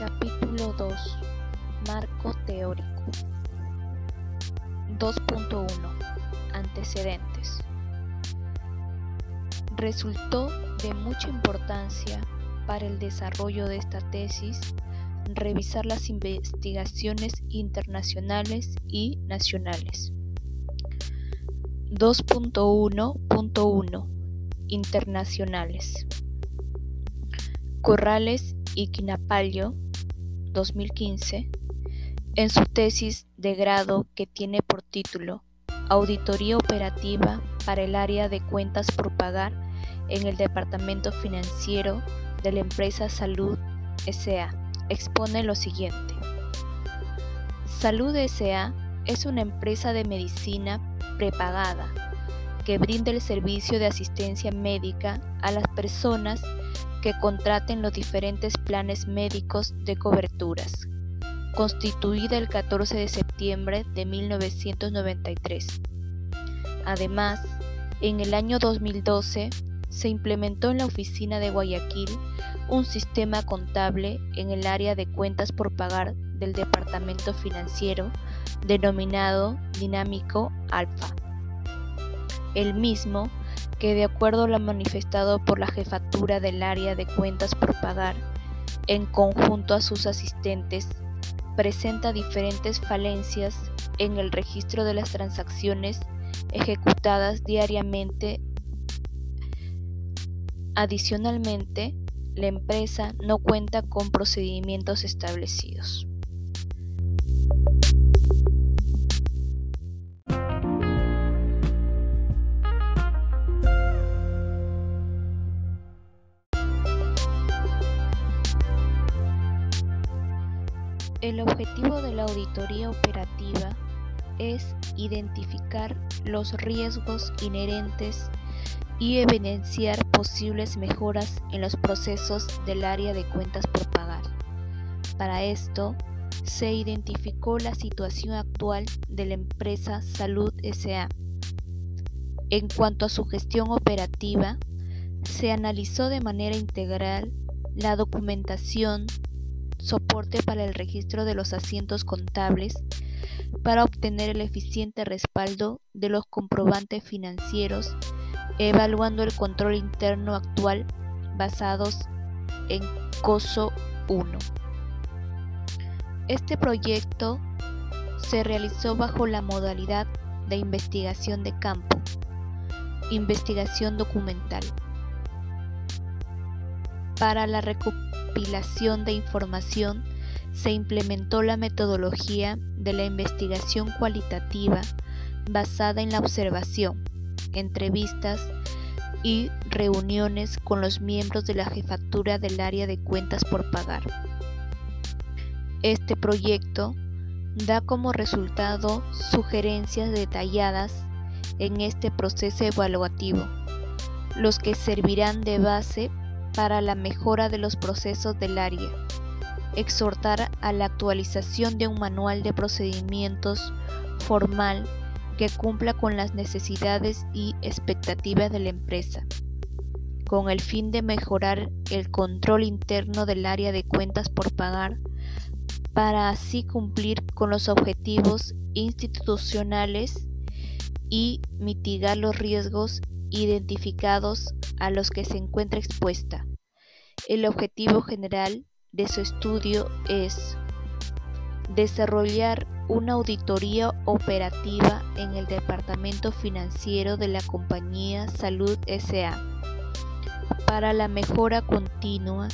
Capítulo 2 Marco teórico. 2.1 Antecedentes. Resultó de mucha importancia para el desarrollo de esta tesis revisar las investigaciones internacionales y nacionales. 2.1.1 Internacionales. Corrales y Quinapallo 2015 en su tesis de grado que tiene por título Auditoría Operativa para el área de cuentas por pagar en el Departamento Financiero de la empresa Salud SA, expone lo siguiente. Salud SA es una empresa de medicina prepagada que brinda el servicio de asistencia médica a las personas que contraten los diferentes planes médicos de coberturas, constituida el 14 de septiembre de 1993. Además, en el año 2012 se implementó en la oficina de Guayaquil un sistema contable en el área de cuentas por pagar del departamento financiero denominado Dinámico Alfa. El mismo que de acuerdo a lo manifestado por la jefatura del área de cuentas por pagar, en conjunto a sus asistentes, presenta diferentes falencias en el registro de las transacciones ejecutadas diariamente. Adicionalmente, la empresa no cuenta con procedimientos establecidos. El objetivo de la auditoría operativa es identificar los riesgos inherentes y evidenciar posibles mejoras en los procesos del área de cuentas por pagar. Para esto, se identificó la situación actual de la empresa Salud SA. En cuanto a su gestión operativa, se analizó de manera integral la documentación, soporte para el registro de los asientos contables para obtener el eficiente respaldo de los comprobantes financieros, evaluando el control interno actual basados en COSO 1. Este proyecto se realizó bajo la modalidad de investigación de campo, investigación documental. Para la recopilación de información se implementó la metodología de la investigación cualitativa basada en la observación, entrevistas y reuniones con los miembros de la jefatura del área de cuentas por pagar. Este proyecto da como resultado sugerencias detalladas en este proceso evaluativo, los que servirán de base para la mejora de los procesos del área, exhortar a la actualización de un manual de procedimientos formal que cumpla con las necesidades y expectativas de la empresa, con el fin de mejorar el control interno del área de cuentas por pagar, para así cumplir con los objetivos institucionales y mitigar los riesgos identificados a los que se encuentra expuesta. El objetivo general de su estudio es desarrollar una auditoría operativa en el departamento financiero de la compañía Salud SA para la mejora continua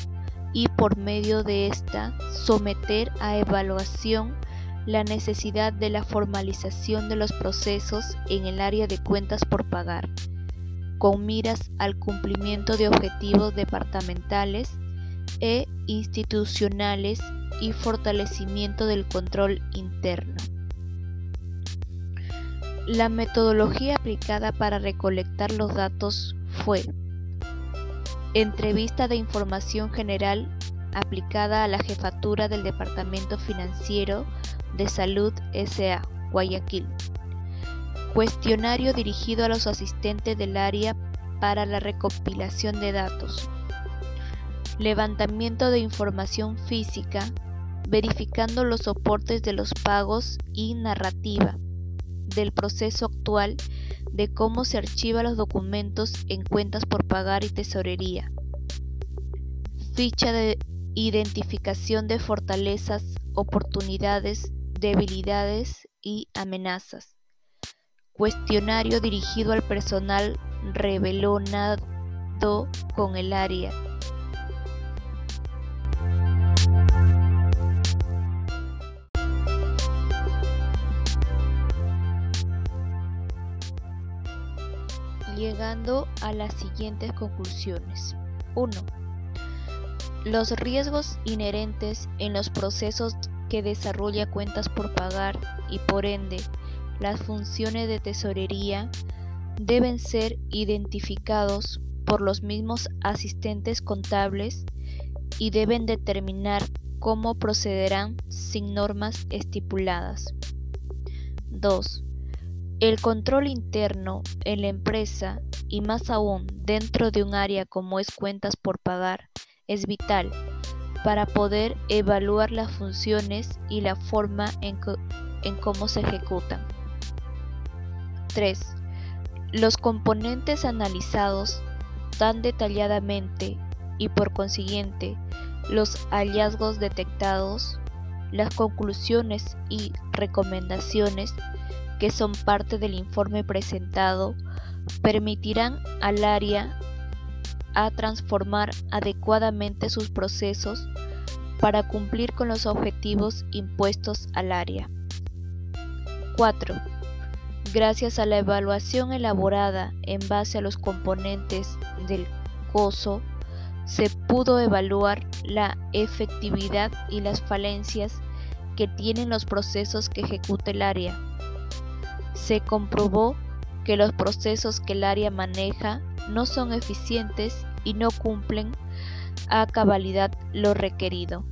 y por medio de esta someter a evaluación la necesidad de la formalización de los procesos en el área de cuentas por pagar con miras al cumplimiento de objetivos departamentales e institucionales y fortalecimiento del control interno. La metodología aplicada para recolectar los datos fue entrevista de información general aplicada a la jefatura del Departamento Financiero de Salud SA, Guayaquil Cuestionario dirigido a los asistentes del área para la recopilación de datos. levantamiento de información física, verificando los soportes de los pagos y narrativa del proceso actual de cómo se archivan los documentos en cuentas por pagar y tesorería. Ficha de identificación de fortalezas, oportunidades, debilidades y amenazas. Cuestionario dirigido al personal revelonado con el área llegando a las siguientes conclusiones. 1. Los riesgos inherentes en los procesos que desarrolla cuentas por pagar y por ende las funciones de tesorería deben ser identificados por los mismos asistentes contables y deben determinar cómo procederán sin normas estipuladas. 2. El control interno en la empresa y más aún dentro de un área como es cuentas por pagar es vital para poder evaluar las funciones y la forma en, cómo se ejecutan. 3. Los componentes analizados tan detalladamente y por consiguiente los hallazgos detectados, las conclusiones y recomendaciones que son parte del informe presentado permitirán al área a transformar adecuadamente sus procesos para cumplir con los objetivos impuestos al área. 4. Gracias a la evaluación elaborada en base a los componentes del COSO, se pudo evaluar la efectividad y las falencias que tienen los procesos que ejecuta el área se comprobó que los procesos que el área maneja no son eficientes y no cumplen a cabalidad lo requerido.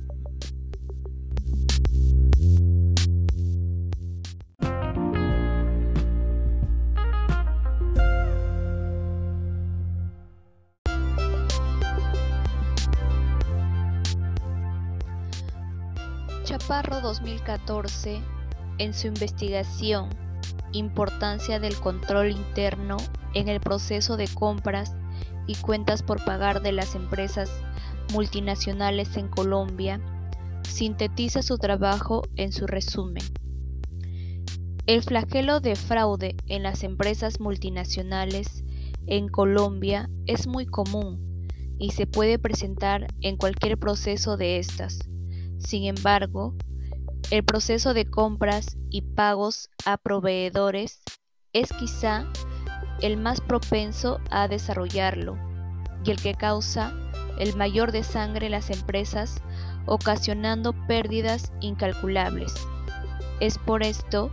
Chaparro 2014, en su investigación importancia del control interno en el proceso de compras y cuentas por pagar de las empresas multinacionales en Colombia, sintetiza su trabajo en su resumen. El flagelo de fraude en las empresas multinacionales en Colombia es muy común y se puede presentar en cualquier proceso de estas. Sin embargo, el proceso de compras y pagos a proveedores es quizá el más propenso a desarrollarlo y el que causa el mayor desangre en las empresas, ocasionando pérdidas incalculables. Es por esto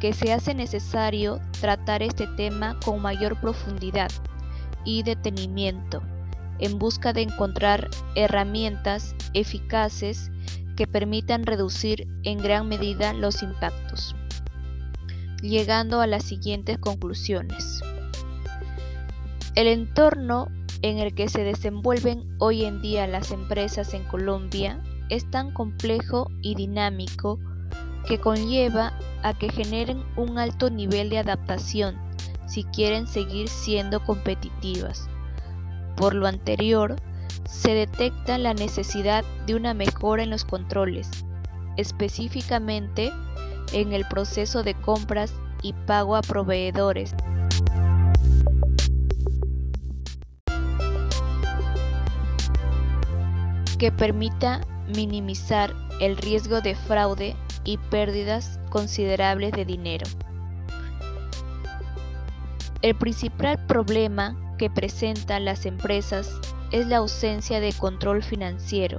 que se hace necesario tratar este tema con mayor profundidad y detenimiento, en busca de encontrar herramientas eficaces que permitan reducir en gran medida los impactos, llegando a las siguientes conclusiones. El entorno en el que se desenvuelven hoy en día las empresas en Colombia es tan complejo y dinámico que conlleva a que generen un alto nivel de adaptación si quieren seguir siendo competitivas. Por lo anterior, se detecta la necesidad de una mejora en los controles, específicamente en el proceso de compras y pago a proveedores. que permita minimizar el riesgo de fraude y pérdidas considerables de dinero. El principal problema que presentan las empresas es la ausencia de control financiero,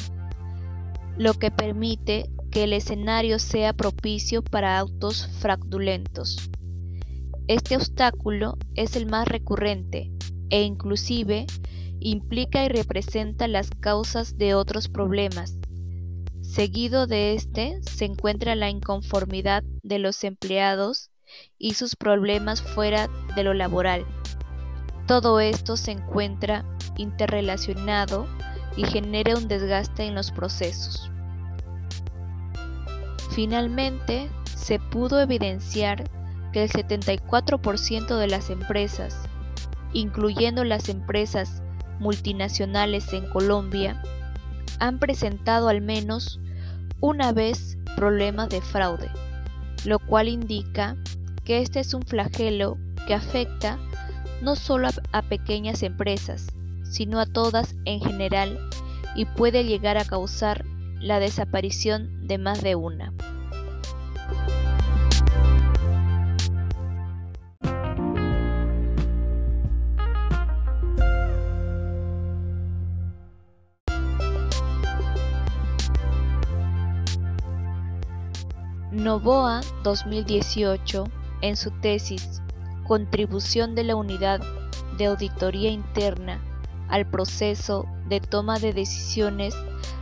lo que permite que el escenario sea propicio para autos fraudulentos. Este obstáculo es el más recurrente e inclusive implica y representa las causas de otros problemas. Seguido de este se encuentra la inconformidad de los empleados y sus problemas fuera de lo laboral. Todo esto se encuentra interrelacionado y genere un desgaste en los procesos. Finalmente, se pudo evidenciar que el 74% de las empresas, incluyendo las empresas multinacionales en Colombia, han presentado al menos una vez problemas de fraude, lo cual indica que este es un flagelo que afecta no solo a, pequeñas empresas, sino a todas en general y puede llegar a causar la desaparición de más de una. Novoa 2018, en su tesis Contribución de la Unidad de Auditoría Interna al proceso de toma de decisiones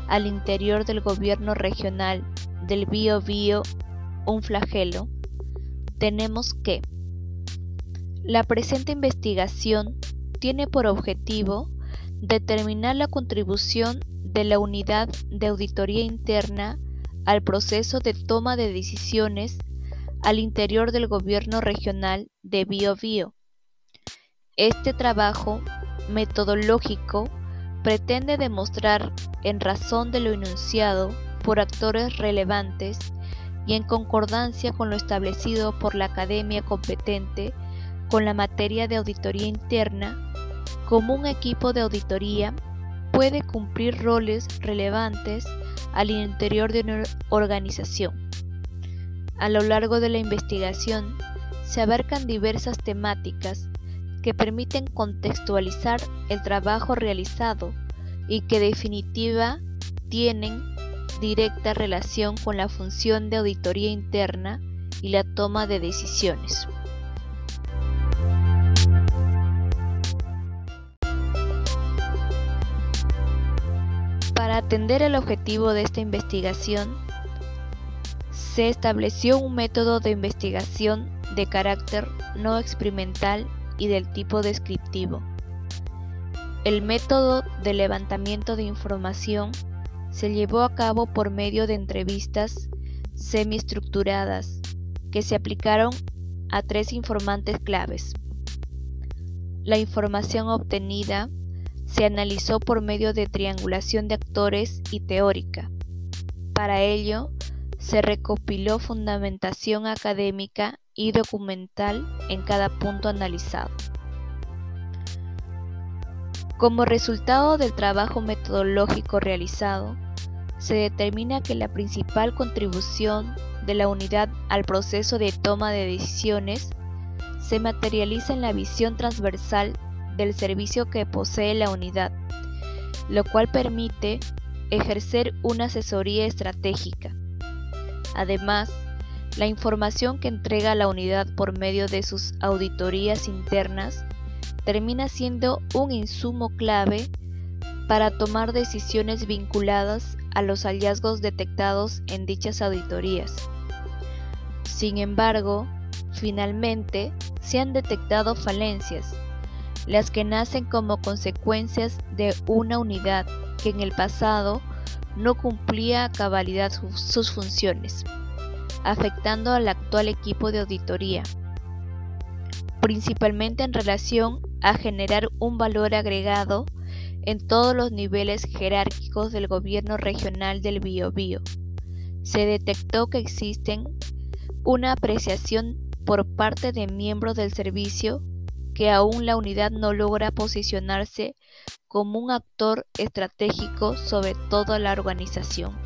al interior del gobierno regional del Bío Bío, un flagelo, tenemos que la presente investigación tiene por objetivo determinar la contribución de la unidad de auditoría interna al proceso de toma de decisiones al interior del gobierno regional de Biobío. Este trabajo metodológico pretende demostrar, en razón de lo enunciado por actores relevantes y en concordancia con lo establecido por la academia competente con la materia de auditoría interna, como un equipo de auditoría puede cumplir roles relevantes al interior de una organización. A lo largo de la investigación se abarcan diversas temáticas que permiten contextualizar el trabajo realizado y que definitiva tienen directa relación con la función de auditoría interna y la toma de decisiones. Para atender el objetivo de esta investigación, se estableció un método de investigación de carácter no experimental y del tipo descriptivo. El método de levantamiento de información se llevó a cabo por medio de entrevistas semiestructuradas que se aplicaron a tres informantes claves. La información obtenida se analizó por medio de triangulación de actores y teórica. Para ello, se recopiló fundamentación académica y documental en cada punto analizado. Como resultado del trabajo metodológico realizado, se determina que la principal contribución de la unidad al proceso de toma de decisiones se materializa en la visión transversal del servicio que posee la unidad, lo cual permite ejercer una asesoría estratégica. Además, la información que entrega la unidad por medio de sus auditorías internas termina siendo un insumo clave para tomar decisiones vinculadas a los hallazgos detectados en dichas auditorías. Sin embargo, finalmente se han detectado falencias las que nacen como consecuencias de una unidad que en el pasado no cumplía a cabalidad sus funciones, afectando al actual equipo de auditoría, principalmente en relación a generar un valor agregado en todos los niveles jerárquicos del gobierno regional del Biobío. Se detectó que existen una apreciación por parte de miembros del servicio que aún la unidad no logra posicionarse como un actor estratégico sobre toda la organización.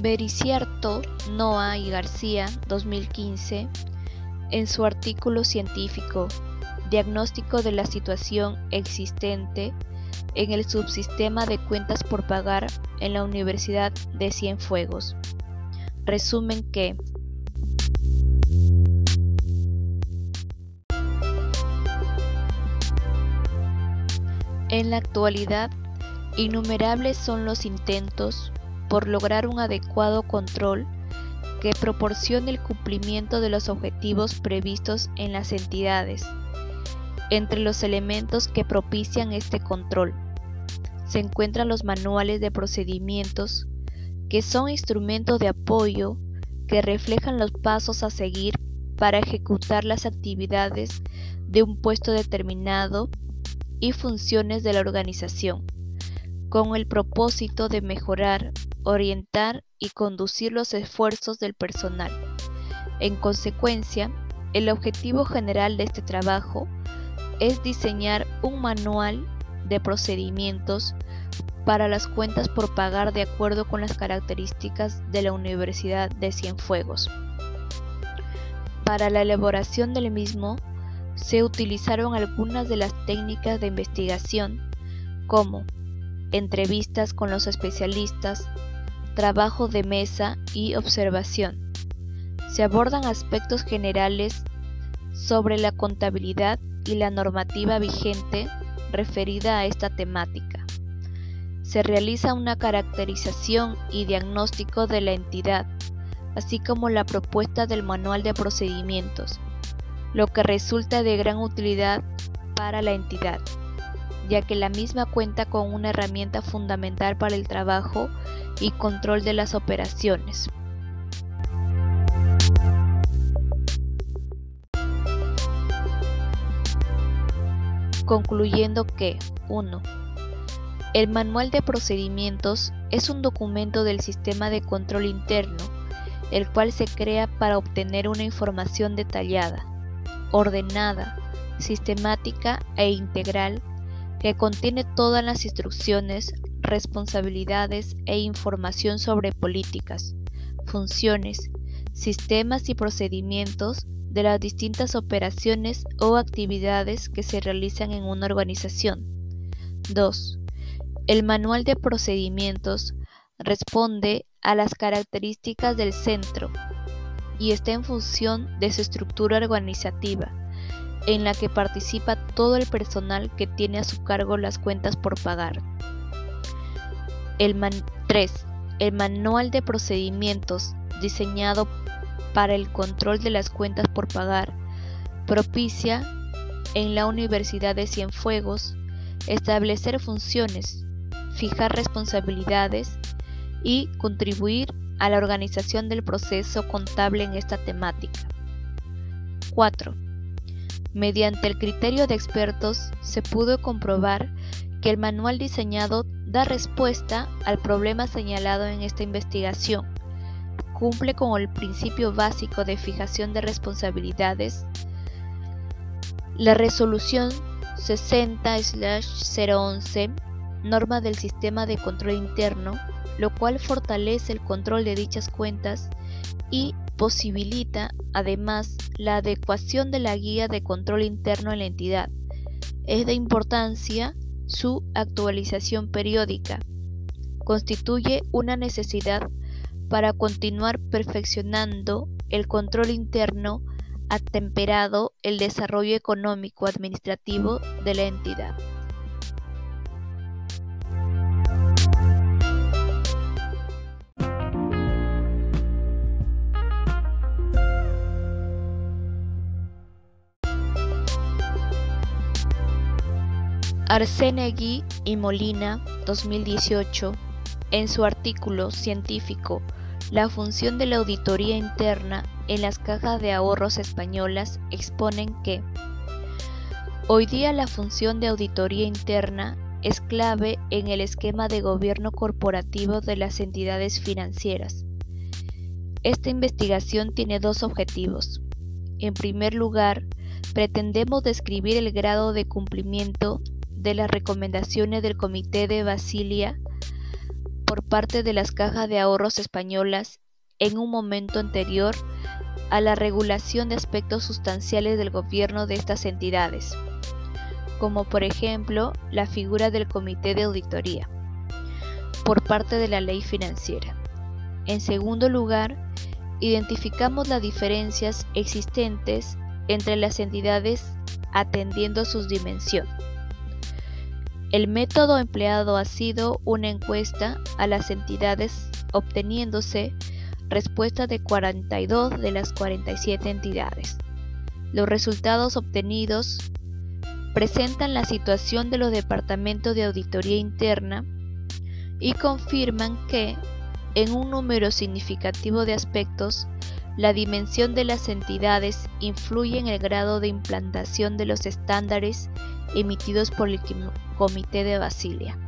Bericierto, Noah y García, 2015, en su artículo científico diagnóstico de la situación existente en el subsistema de cuentas por pagar en la Universidad de Cienfuegos. Resumen que en la actualidad Innumerables son los intentos por lograr un adecuado control que proporcione el cumplimiento de los objetivos previstos en las entidades. Entre los elementos que propician este control se encuentran los manuales de procedimientos, que son instrumentos de apoyo que reflejan los pasos a seguir para ejecutar las actividades de un puesto determinado y funciones de la organización, con el propósito de mejorar, orientar y conducir los esfuerzos del personal. En consecuencia, el objetivo general de este trabajo es diseñar un manual de procedimientos para las cuentas por pagar de acuerdo con las características de la Universidad de Cienfuegos. Para la elaboración del mismo, se utilizaron algunas de las técnicas de investigación, como entrevistas con los especialistas, trabajo de mesa y observación. Se abordan aspectos generales sobre la contabilidad y la normativa vigente referida a esta temática. Se realiza una caracterización y diagnóstico de la entidad, así como la propuesta del manual de procedimientos, lo que resulta de gran utilidad para la entidad, ya que la misma cuenta con una herramienta fundamental para el trabajo y control de las operaciones. Concluyendo que 1. El Manual de Procedimientos es un documento del sistema de control interno, el cual se crea para obtener una información detallada, ordenada, sistemática e integral que contiene todas las instrucciones, responsabilidades e información sobre políticas, funciones, sistemas y procedimientos de las distintas operaciones o actividades que se realizan en una organización. 2. El manual de procedimientos responde a las características del centro y está en función de su estructura organizativa, en la que participa todo el personal que tiene a su cargo las cuentas por pagar. El 3. El manual de procedimientos diseñado para el control de las cuentas por pagar, propicia en la Universidad de Cienfuegos establecer funciones, fijar responsabilidades y contribuir a la organización del proceso contable en esta temática. 4. Mediante el criterio de expertos se pudo comprobar que el manual diseñado da respuesta al problema señalado en esta investigación cumple con el principio básico de fijación de responsabilidades, la resolución 60-011 norma del sistema de control interno, lo cual fortalece el control de dichas cuentas y posibilita además la adecuación de la guía de control interno en la entidad. Es de importancia su actualización periódica. Constituye una necesidad para continuar perfeccionando el control interno atemperado el desarrollo económico administrativo de la entidad. Arsenegui y Molina, 2018, en su artículo científico la función de la auditoría interna en las cajas de ahorros españolas exponen que hoy día la función de auditoría interna es clave en el esquema de gobierno corporativo de las entidades financieras. Esta investigación tiene dos objetivos. En primer lugar, pretendemos describir el grado de cumplimiento de las recomendaciones del Comité de Basilia por parte de las cajas de ahorros españolas en un momento anterior a la regulación de aspectos sustanciales del gobierno de estas entidades, como por ejemplo la figura del Comité de Auditoría, por parte de la ley financiera. En segundo lugar, identificamos las diferencias existentes entre las entidades atendiendo sus dimensiones. El método empleado ha sido una encuesta a las entidades obteniéndose respuestas de 42 de las 47 entidades. Los resultados obtenidos presentan la situación de los departamentos de auditoría interna y confirman que, en un número significativo de aspectos, la dimensión de las entidades influye en el grado de implantación de los estándares emitidos por el Comité de Basilia,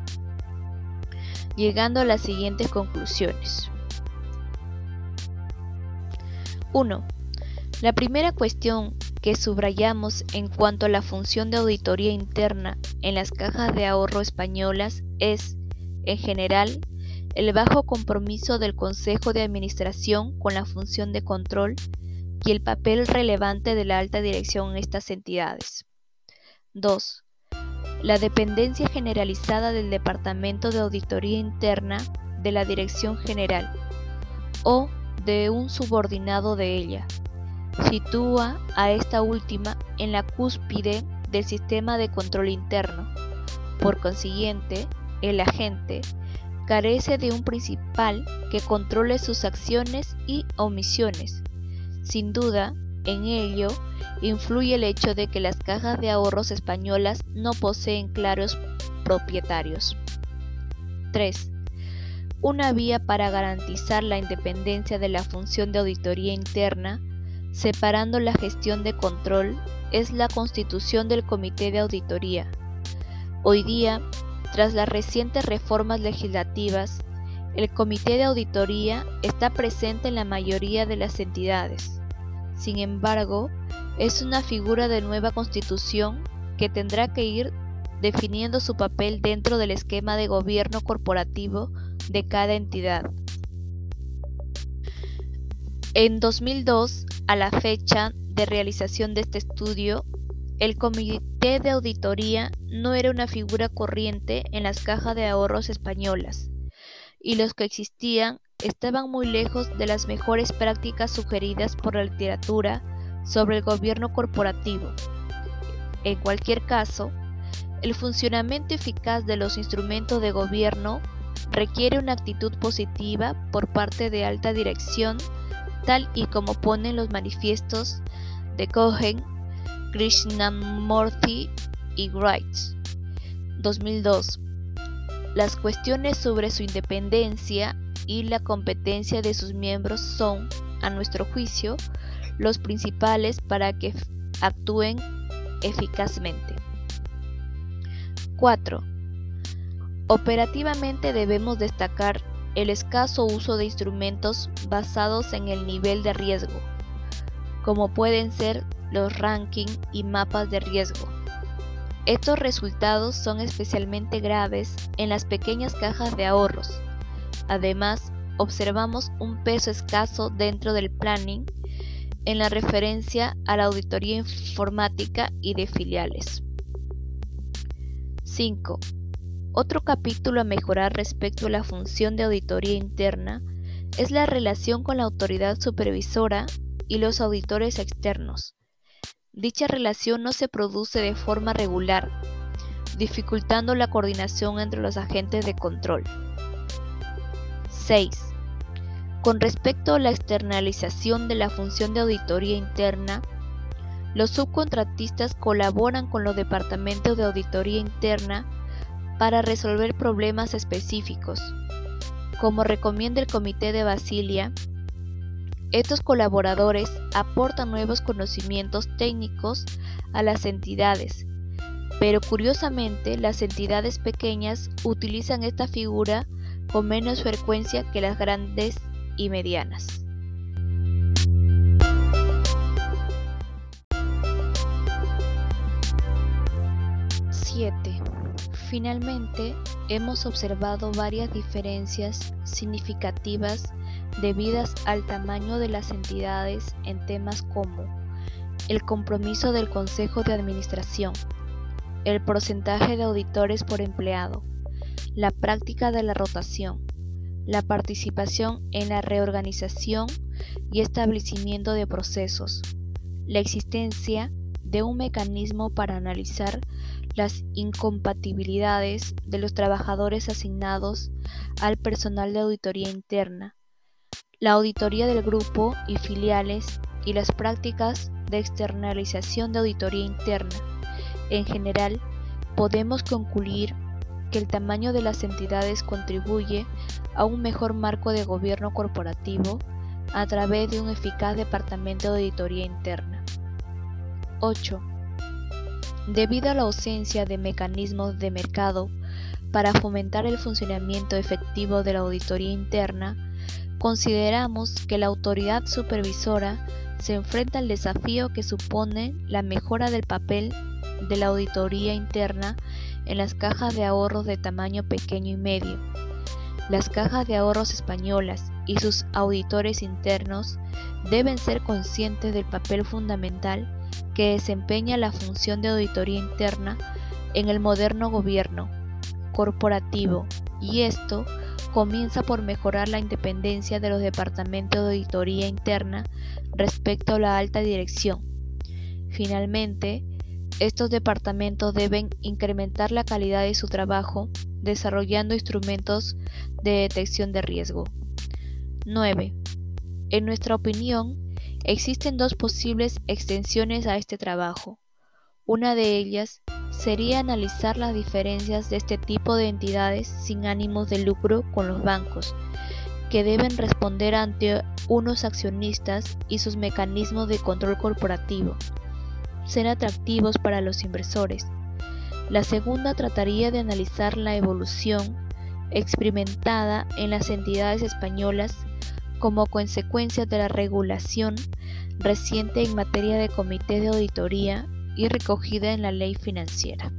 llegando a las siguientes conclusiones. 1. La primera cuestión que subrayamos en cuanto a la función de auditoría interna en las cajas de ahorro españolas es, en general, el bajo compromiso del Consejo de Administración con la función de control y el papel relevante de la alta dirección en estas entidades. 2. La dependencia generalizada del Departamento de Auditoría Interna de la Dirección General o de un subordinado de ella. Sitúa a esta última en la cúspide del sistema de control interno. Por consiguiente, el agente carece de un principal que controle sus acciones y omisiones. Sin duda, en ello influye el hecho de que las cajas de ahorros españolas no poseen claros propietarios. 3. Una vía para garantizar la independencia de la función de auditoría interna, separando la gestión de control, es la constitución del Comité de Auditoría. Hoy día, tras las recientes reformas legislativas, el Comité de Auditoría está presente en la mayoría de las entidades. Sin embargo, es una figura de nueva constitución que tendrá que ir definiendo su papel dentro del esquema de gobierno corporativo de cada entidad. En 2002, a la fecha de realización de este estudio, el comité de auditoría no era una figura corriente en las cajas de ahorros españolas, y los que existían estaban muy lejos de las mejores prácticas sugeridas por la literatura sobre el gobierno corporativo. En cualquier caso, el funcionamiento eficaz de los instrumentos de gobierno requiere una actitud positiva por parte de alta dirección, tal y como ponen los manifiestos de Cohen Krishnamurthy y Wright. 2002. Las cuestiones sobre su independencia y la competencia de sus miembros son, a nuestro juicio, los principales para que actúen eficazmente. 4. Operativamente debemos destacar el escaso uso de instrumentos basados en el nivel de riesgo, como pueden ser los rankings y mapas de riesgo. Estos resultados son especialmente graves en las pequeñas cajas de ahorros. Además, observamos un peso escaso dentro del planning en la referencia a la auditoría informática y de filiales. 5. Otro capítulo a mejorar respecto a la función de auditoría interna es la relación con la autoridad supervisora y los auditores externos. Dicha relación no se produce de forma regular, dificultando la coordinación entre los agentes de control. 6. Con respecto a la externalización de la función de auditoría interna, los subcontratistas colaboran con los departamentos de auditoría interna para resolver problemas específicos. Como recomienda el Comité de Basilia, estos colaboradores aportan nuevos conocimientos técnicos a las entidades, pero curiosamente las entidades pequeñas utilizan esta figura con menos frecuencia que las grandes y medianas. Finalmente, hemos observado varias diferencias significativas debidas al tamaño de las entidades en temas como el compromiso del Consejo de Administración, el porcentaje de auditores por empleado, la práctica de la rotación, la participación en la reorganización y establecimiento de procesos, la existencia de un mecanismo para analizar las incompatibilidades de los trabajadores asignados al personal de auditoría interna, la auditoría del grupo y filiales y las prácticas de externalización de auditoría interna. En general, podemos concluir que el tamaño de las entidades contribuye a un mejor marco de gobierno corporativo a través de un eficaz departamento de auditoría interna. 8. Debido a la ausencia de mecanismos de mercado para fomentar el funcionamiento efectivo de la auditoría interna, consideramos que la autoridad supervisora se enfrenta al desafío que supone la mejora del papel de la auditoría interna en las cajas de ahorros de tamaño pequeño y medio. Las cajas de ahorros españolas y sus auditores internos deben ser conscientes del papel fundamental que desempeña la función de auditoría interna en el moderno gobierno corporativo y esto comienza por mejorar la independencia de los departamentos de auditoría interna respecto a la alta dirección. Finalmente, estos departamentos deben incrementar la calidad de su trabajo desarrollando instrumentos de detección de riesgo. 9. En nuestra opinión, existen dos posibles extensiones a este trabajo. Una de ellas sería analizar las diferencias de este tipo de entidades sin ánimos de lucro con los bancos, que deben responder ante unos accionistas y sus mecanismos de control corporativo, ser atractivos para los inversores. La segunda trataría de analizar la evolución experimentada en las entidades españolas como consecuencia de la regulación reciente en materia de comités de auditoría y recogida en la ley financiera.